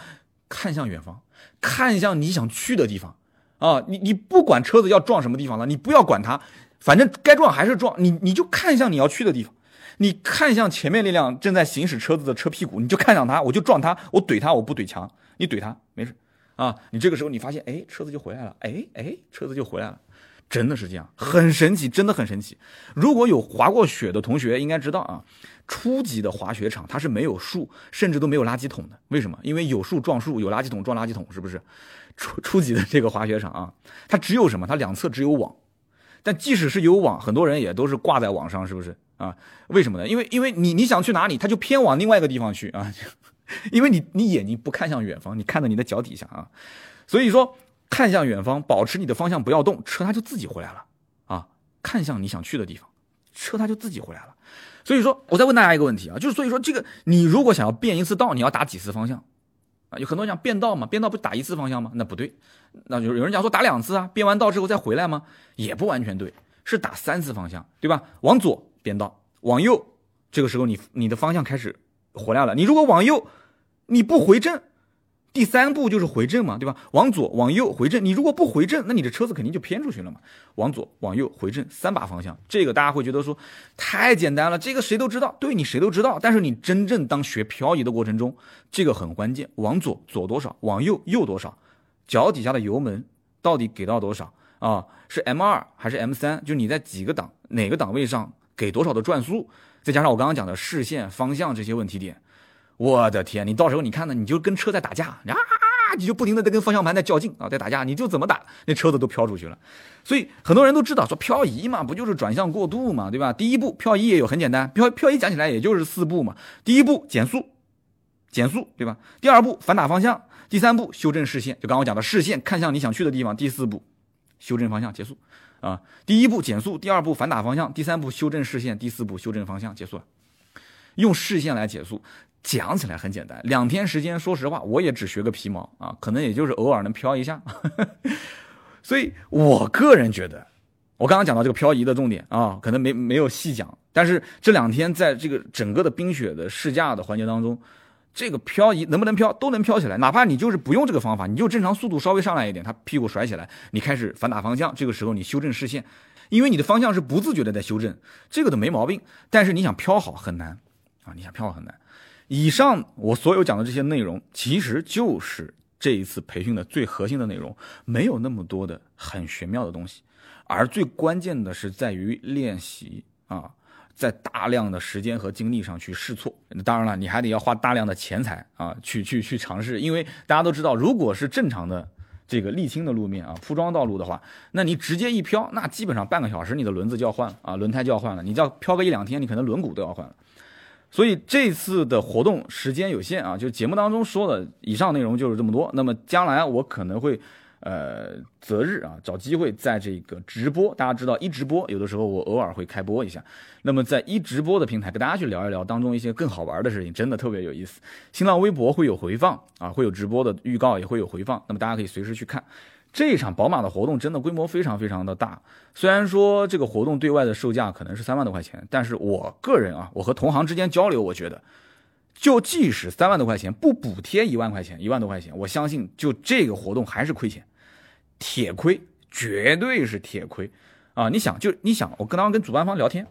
看向远方，看向你想去的地方。啊，你你不管车子要撞什么地方了，你不要管它，反正该撞还是撞，你你就看向你要去的地方，你看向前面那辆正在行驶车子的车屁股，你就看向它，我就撞它，我怼它，我不怼墙，你怼他没事，啊，你这个时候你发现，哎，车子就回来了，哎哎，车子就回来了，真的是这样，很神奇，真的很神奇。如果有滑过雪的同学应该知道啊，初级的滑雪场它是没有树，甚至都没有垃圾桶的，为什么？因为有树撞树，有垃圾桶撞垃圾桶，是不是？初初级的这个滑雪场啊，它只有什么？它两侧只有网，但即使是有网，很多人也都是挂在网上，是不是啊？为什么呢？因为因为你你想去哪里，它就偏往另外一个地方去啊，因为你你眼睛不看向远方，你看到你的脚底下啊，所以说看向远方，保持你的方向不要动，车它就自己回来了啊。看向你想去的地方，车它就自己回来了。所以说，我再问大家一个问题啊，就是所以说这个你如果想要变一次道，你要打几次方向啊？有很多人讲变道嘛，变道不打一次方向吗？那不对，那就有人讲说打两次啊，变完道之后再回来吗？也不完全对，是打三次方向，对吧？往左变道，往右，这个时候你你的方向开始回来了。你如果往右，你不回正。第三步就是回正嘛，对吧？往左往右回正，你如果不回正，那你的车子肯定就偏出去了嘛。往左往右回正，三把方向，这个大家会觉得说太简单了，这个谁都知道，对你谁都知道。但是你真正当学漂移的过程中，这个很关键。往左左多少，往右右多少，脚底下的油门到底给到多少啊？是 M 二还是 M 三？就你在几个档哪个档位上给多少的转速，再加上我刚刚讲的视线方向这些问题点。我的天，你到时候你看呢，你就跟车在打架啊，你就不停的在跟方向盘在较劲啊，在打架，你就怎么打，那车子都飘出去了。所以很多人都知道，说漂移嘛，不就是转向过渡嘛，对吧？第一步漂移也有很简单，漂漂移讲起来也就是四步嘛。第一步减速，减速，对吧？第二步反打方向，第三步修正视线，就刚刚讲的视线看向你想去的地方。第四步修正方向结束啊。第一步减速，第二步反打方向，第三步修正视线，第四步修正方向结束了。用视线来减速。讲起来很简单，两天时间，说实话，我也只学个皮毛啊，可能也就是偶尔能飘一下。所以我个人觉得，我刚刚讲到这个漂移的重点啊，可能没没有细讲，但是这两天在这个整个的冰雪的试驾的环节当中，这个漂移能不能漂都能漂起来，哪怕你就是不用这个方法，你就正常速度稍微上来一点，它屁股甩起来，你开始反打方向，这个时候你修正视线，因为你的方向是不自觉的在修正，这个都没毛病。但是你想漂好很难啊，你想漂好很难。以上我所有讲的这些内容，其实就是这一次培训的最核心的内容，没有那么多的很玄妙的东西，而最关键的是在于练习啊，在大量的时间和精力上去试错。当然了，你还得要花大量的钱财啊，去去去尝试，因为大家都知道，如果是正常的这个沥青的路面啊，铺装道路的话，那你直接一飘，那基本上半个小时你的轮子就要换了啊，轮胎就要换了。你只要飘个一两天，你可能轮毂都要换了。所以这次的活动时间有限啊，就节目当中说的以上内容就是这么多。那么将来我可能会。呃，择日啊，找机会在这个直播，大家知道一直播，有的时候我偶尔会开播一下。那么在一直播的平台，跟大家去聊一聊当中一些更好玩的事情，真的特别有意思。新浪微博会有回放啊，会有直播的预告，也会有回放，那么大家可以随时去看。这一场宝马的活动真的规模非常非常的大，虽然说这个活动对外的售价可能是三万多块钱，但是我个人啊，我和同行之间交流，我觉得。就即使三万多块钱不补贴一万块钱，一万多块钱，我相信就这个活动还是亏钱，铁亏，绝对是铁亏啊！你想，就你想，我刚刚跟主办方聊天，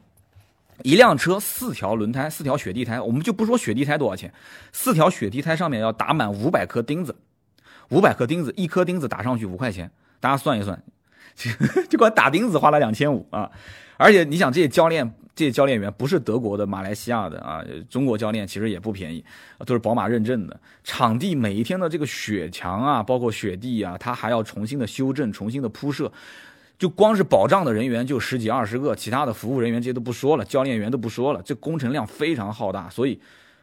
一辆车四条轮胎，四条雪地胎，我们就不说雪地胎多少钱，四条雪地胎上面要打满五百颗钉子，五百颗钉子，一颗钉子打上去五块钱，大家算一算，就光打钉子花了两千五啊！而且你想，这些教练。这些教练员不是德国的、马来西亚的啊，中国教练其实也不便宜，都是宝马认证的。场地每一天的这个雪墙啊，包括雪地啊，它还要重新的修正、重新的铺设。就光是保障的人员就十几二十个，其他的服务人员这些都不说了，教练员都不说了，这工程量非常浩大。所以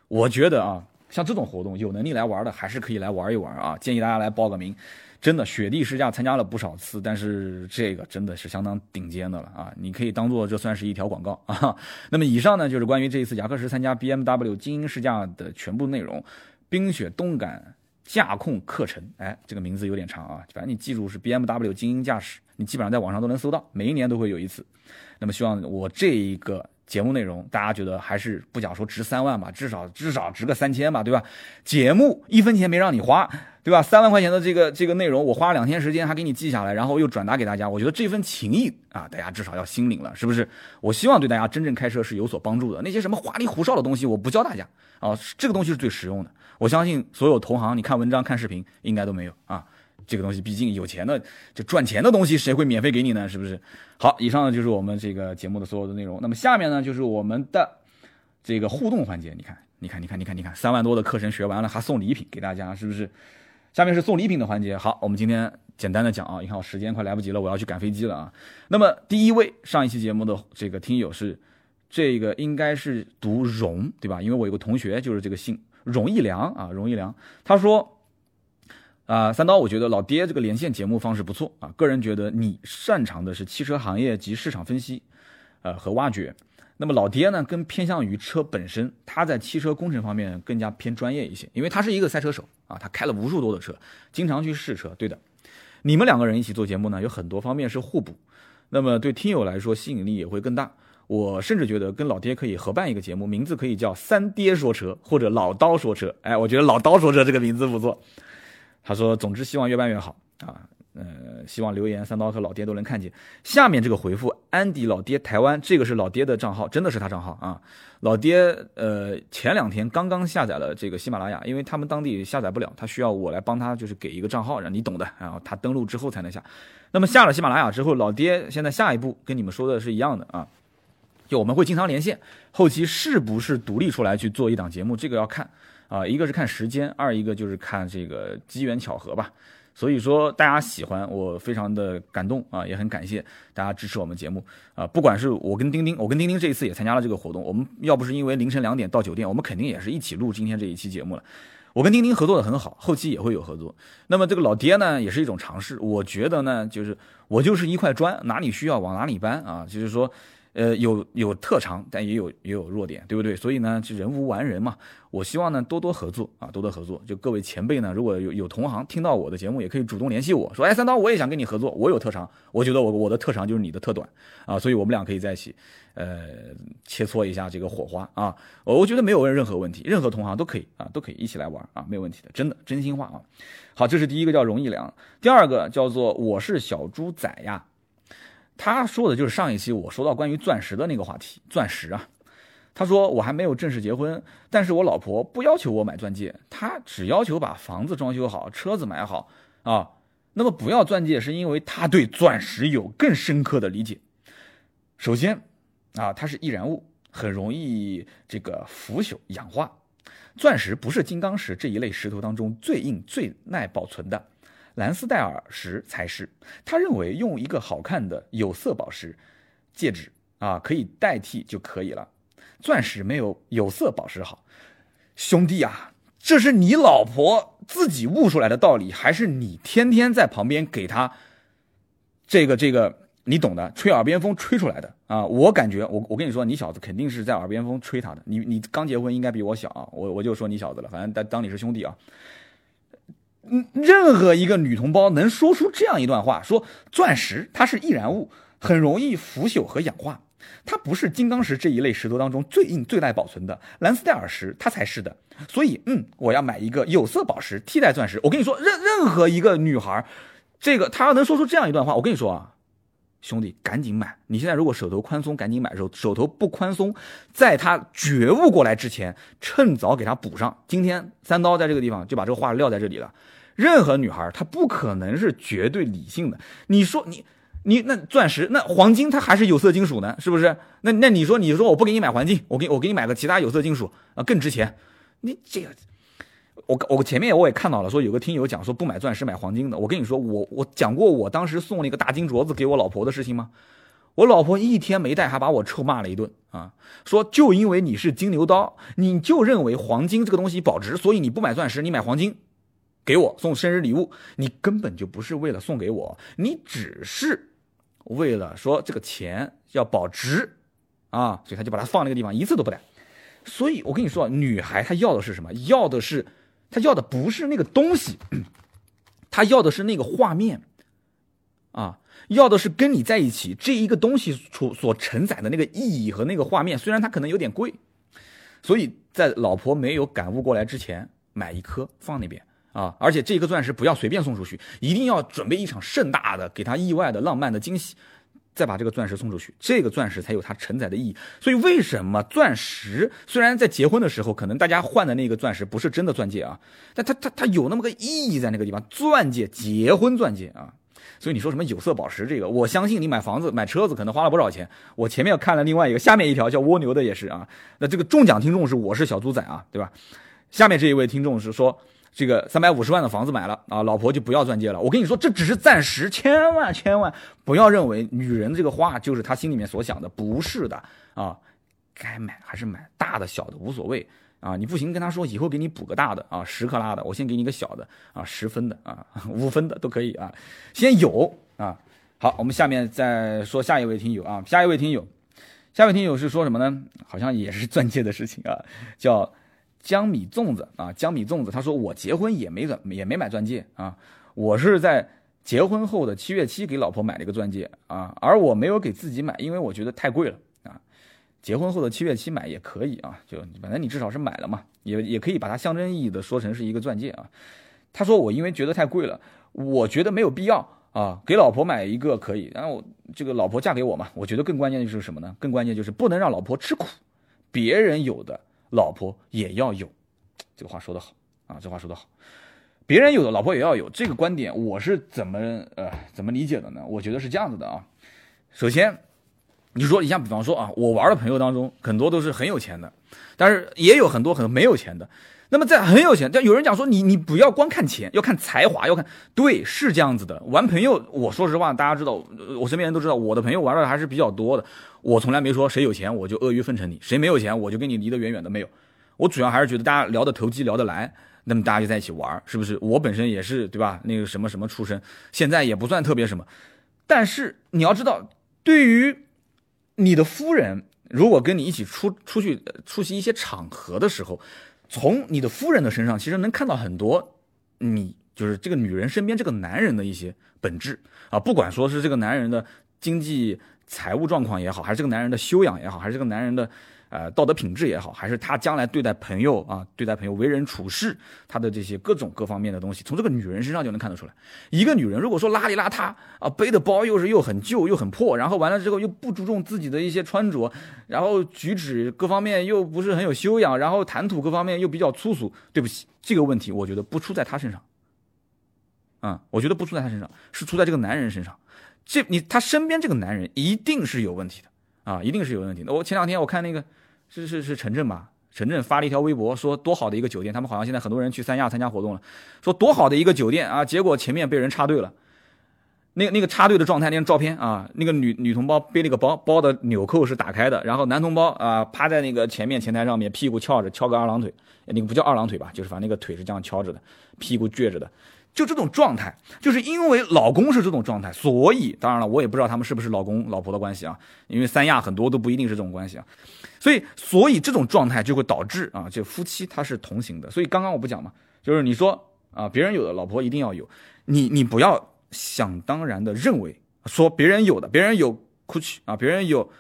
我觉得啊，像这种活动，有能力来玩的还是可以来玩一玩啊，建议大家来报个名。真的雪地试驾参加了不少次，但是这个真的是相当顶尖的了啊！你可以当做这算是一条广告啊。那么以上呢就是关于这一次雅克什参加 BMW 精英试驾的全部内容。冰雪动感驾控课程，哎，这个名字有点长啊，反正你记住是 BMW 精英驾驶，你基本上在网上都能搜到，每一年都会有一次。那么希望我这一个。节目内容，大家觉得还是不讲说值三万吧，至少至少值个三千吧，对吧？节目一分钱没让你花，对吧？三万块钱的这个这个内容，我花了两天时间还给你记下来，然后又转达给大家，我觉得这份情谊啊，大家至少要心领了，是不是？我希望对大家真正开车是有所帮助的。那些什么花里胡哨的东西，我不教大家啊，这个东西是最实用的。我相信所有同行，你看文章看视频应该都没有啊。这个东西毕竟有钱的，就赚钱的东西，谁会免费给你呢？是不是？好，以上呢就是我们这个节目的所有的内容。那么下面呢就是我们的这个互动环节。你看，你看，你看，你看，你看，三万多的课程学完了，还送礼品给大家，是不是？下面是送礼品的环节。好，我们今天简单的讲啊，你看我时间快来不及了，我要去赶飞机了啊。那么第一位上一期节目的这个听友是这个应该是读荣对吧？因为我有个同学就是这个姓荣义良啊，荣义良，他说。啊，三刀，我觉得老爹这个连线节目方式不错啊。个人觉得你擅长的是汽车行业及市场分析，呃和挖掘。那么老爹呢，更偏向于车本身，他在汽车工程方面更加偏专业一些，因为他是一个赛车手啊，他开了无数多的车，经常去试车。对的，你们两个人一起做节目呢，有很多方面是互补，那么对听友来说吸引力也会更大。我甚至觉得跟老爹可以合办一个节目，名字可以叫“三爹说车”或者“老刀说车”。哎，我觉得“老刀说车”这个名字不错。他说：“总之希望越办越好啊，呃，希望留言三刀和老爹都能看见。下面这个回复，安迪老爹台湾，这个是老爹的账号，真的是他账号啊。老爹，呃，前两天刚刚下载了这个喜马拉雅，因为他们当地下载不了，他需要我来帮他，就是给一个账号，让你懂的。然后他登录之后才能下。那么下了喜马拉雅之后，老爹现在下一步跟你们说的是一样的啊，就我们会经常连线，后期是不是独立出来去做一档节目，这个要看。”啊，一个是看时间，二一个就是看这个机缘巧合吧。所以说大家喜欢我，非常的感动啊，也很感谢大家支持我们节目啊。不管是我跟丁丁，我跟丁丁这一次也参加了这个活动。我们要不是因为凌晨两点到酒店，我们肯定也是一起录今天这一期节目了。我跟丁丁合作的很好，后期也会有合作。那么这个老爹呢，也是一种尝试。我觉得呢，就是我就是一块砖，哪里需要往哪里搬啊，就是说。呃，有有特长，但也有也有弱点，对不对？所以呢，这人无完人嘛。我希望呢，多多合作啊，多多合作。就各位前辈呢，如果有有同行听到我的节目，也可以主动联系我说，哎，三刀，我也想跟你合作，我有特长，我觉得我我的特长就是你的特短啊，所以我们俩可以在一起，呃，切磋一下这个火花啊。我觉得没有任何问题，任何同行都可以啊，都可以一起来玩啊，没有问题的，真的真心话啊。好，这是第一个叫容易良，第二个叫做我是小猪仔呀。他说的就是上一期我说到关于钻石的那个话题，钻石啊，他说我还没有正式结婚，但是我老婆不要求我买钻戒，她只要求把房子装修好，车子买好啊。那么不要钻戒是因为她对钻石有更深刻的理解。首先啊，它是易燃物，很容易这个腐朽氧化。钻石不是金刚石这一类石头当中最硬最耐保存的。兰斯戴尔石才是。他认为用一个好看的有色宝石戒指啊，可以代替就可以了。钻石没有有色宝石好。兄弟啊，这是你老婆自己悟出来的道理，还是你天天在旁边给她这个这个？你懂的，吹耳边风吹出来的啊！我感觉，我我跟你说，你小子肯定是在耳边风吹他的。你你刚结婚，应该比我小啊！我我就说你小子了，反正当当你是兄弟啊。嗯，任何一个女同胞能说出这样一段话，说钻石它是易燃物，很容易腐朽和氧化，它不是金刚石这一类石头当中最硬最耐保存的，蓝斯戴尔石它才是的。所以，嗯，我要买一个有色宝石替代钻石。我跟你说，任任何一个女孩，这个她要能说出这样一段话，我跟你说啊。兄弟，赶紧买！你现在如果手头宽松，赶紧买；手手头不宽松，在他觉悟过来之前，趁早给他补上。今天三刀在这个地方就把这个话撂在这里了。任何女孩她不可能是绝对理性的。你说你你那钻石那黄金它还是有色金属呢，是不是？那那你说你说我不给你买黄金，我给我给你买个其他有色金属啊更值钱？你这个。我我前面我也看到了，说有个听友讲说不买钻石买黄金的。我跟你说，我我讲过我当时送了一个大金镯子给我老婆的事情吗？我老婆一天没戴，还把我臭骂了一顿啊！说就因为你是金牛刀，你就认为黄金这个东西保值，所以你不买钻石，你买黄金给我送生日礼物，你根本就不是为了送给我，你只是为了说这个钱要保值啊！所以他就把它放那个地方，一次都不戴。所以我跟你说，女孩她要的是什么？要的是。他要的不是那个东西，他要的是那个画面，啊，要的是跟你在一起这一个东西所所承载的那个意义和那个画面。虽然它可能有点贵，所以在老婆没有感悟过来之前，买一颗放那边啊，而且这颗钻石不要随便送出去，一定要准备一场盛大的，给他意外的、浪漫的惊喜。再把这个钻石送出去，这个钻石才有它承载的意义。所以，为什么钻石虽然在结婚的时候，可能大家换的那个钻石不是真的钻戒啊，但它它它有那么个意义在那个地方，钻戒，结婚钻戒啊。所以你说什么有色宝石这个，我相信你买房子、买车子可能花了不少钱。我前面看了另外一个，下面一条叫蜗牛的也是啊。那这个中奖听众是我是小猪仔啊，对吧？下面这一位听众是说。这个三百五十万的房子买了啊，老婆就不要钻戒了。我跟你说，这只是暂时，千万千万不要认为女人这个话就是她心里面所想的，不是的啊。该买还是买，大的小的无所谓啊。你不行，跟她说以后给你补个大的啊，十克拉的，我先给你个小的啊，十分的啊，五分的都可以啊。先有啊。好，我们下面再说下一位听友啊，下一位听友，下一位听友是说什么呢？好像也是钻戒的事情啊，叫。江米粽子啊，江米粽子，他说我结婚也没怎，也没买钻戒啊，我是在结婚后的七月七给老婆买了一个钻戒啊，而我没有给自己买，因为我觉得太贵了啊。结婚后的七月七买也可以啊，就反正你至少是买了嘛，也也可以把它象征意义的说成是一个钻戒啊。他说我因为觉得太贵了，我觉得没有必要啊，给老婆买一个可以，然后这个老婆嫁给我嘛，我觉得更关键的就是什么呢？更关键就是不能让老婆吃苦，别人有的。老婆也要有，这个话说得好啊！这话说得好，别人有的老婆也要有，这个观点我是怎么呃怎么理解的呢？我觉得是这样子的啊。首先，你说你像比方说啊，我玩的朋友当中很多都是很有钱的，但是也有很多很没有钱的。那么在很有钱，但有人讲说你你不要光看钱，要看才华，要看对是这样子的。玩朋友，我说实话，大家知道，我身边人都知道，我的朋友玩的还是比较多的。我从来没说谁有钱我就阿谀奉承你，谁没有钱我就跟你离得远远的，没有。我主要还是觉得大家聊得投机，聊得来，那么大家就在一起玩，是不是？我本身也是对吧？那个什么什么出身，现在也不算特别什么。但是你要知道，对于你的夫人，如果跟你一起出出去出席一些场合的时候。从你的夫人的身上，其实能看到很多，你就是这个女人身边这个男人的一些本质啊，不管说是这个男人的经济财务状况也好，还是这个男人的修养也好，还是这个男人的。呃，道德品质也好，还是他将来对待朋友啊，对待朋友为人处事，他的这些各种各方面的东西，从这个女人身上就能看得出来。一个女人如果说邋里邋遢啊，背的包又是又很旧又很破，然后完了之后又不注重自己的一些穿着，然后举止各方面又不是很有修养，然后谈吐各方面又比较粗俗，对不起，这个问题我觉得不出在她身上，啊，我觉得不出在她身上，是出在这个男人身上。这你他身边这个男人一定是有问题的啊，一定是有问题的。我前两天我看那个。是是是陈震吧？陈震发了一条微博，说多好的一个酒店，他们好像现在很多人去三亚参加活动了，说多好的一个酒店啊，结果前面被人插队了。那个那个插队的状态，那张照片啊，那个女女同胞背那个包，包的纽扣是打开的，然后男同胞啊趴在那个前面前台上面，屁股翘着，翘个二郎腿，那个不叫二郎腿吧，就是反正那个腿是这样翘着的，屁股撅着的，就这种状态，就是因为老公是这种状态，所以当然了，我也不知道他们是不是老公老婆的关系啊，因为三亚很多都不一定是这种关系啊，所以所以这种状态就会导致啊，这夫妻他是同行的，所以刚刚我不讲嘛，就是你说啊，别人有的老婆一定要有，你你不要。想当然的认为，说别人有的，别人有 Gucci 啊，别人有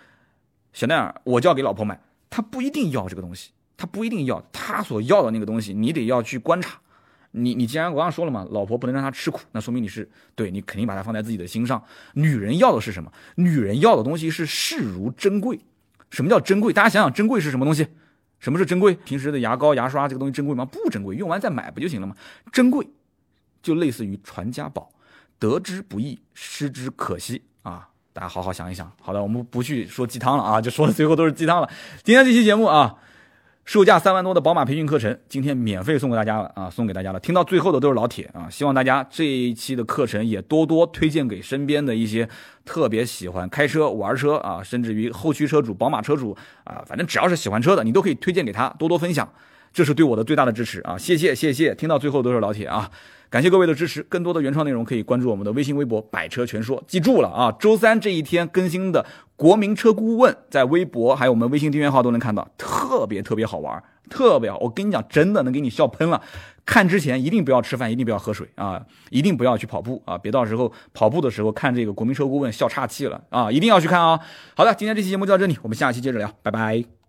香奈儿，我就要给老婆买。他不一定要这个东西，他不一定要他所要的那个东西，你得要去观察。你你既然我刚刚说了嘛，老婆不能让他吃苦，那说明你是对你肯定把她放在自己的心上。女人要的是什么？女人要的东西是视如珍贵。什么叫珍贵？大家想想，珍贵是什么东西？什么是珍贵？平时的牙膏、牙刷这个东西珍贵吗？不珍贵，用完再买不就行了吗？珍贵就类似于传家宝。得之不易，失之可惜啊！大家好好想一想。好的，我们不去说鸡汤了啊，就说的最后都是鸡汤了。今天这期节目啊，售价三万多的宝马培训课程，今天免费送给大家了啊，送给大家了。听到最后的都是老铁啊，希望大家这一期的课程也多多推荐给身边的一些特别喜欢开车玩车啊，甚至于后驱车主、宝马车主啊，反正只要是喜欢车的，你都可以推荐给他，多多分享，这是对我的最大的支持啊！谢谢谢谢，听到最后都是老铁啊。感谢各位的支持，更多的原创内容可以关注我们的微信微博“百车全说”。记住了啊，周三这一天更新的国民车顾问，在微博还有我们微信订阅号都能看到，特别特别好玩，特别好。我跟你讲，真的能给你笑喷了。看之前一定不要吃饭，一定不要喝水啊，一定不要去跑步啊，别到时候跑步的时候看这个国民车顾问笑岔气了啊，一定要去看啊。好的，今天这期节目就到这里，我们下期接着聊，拜拜。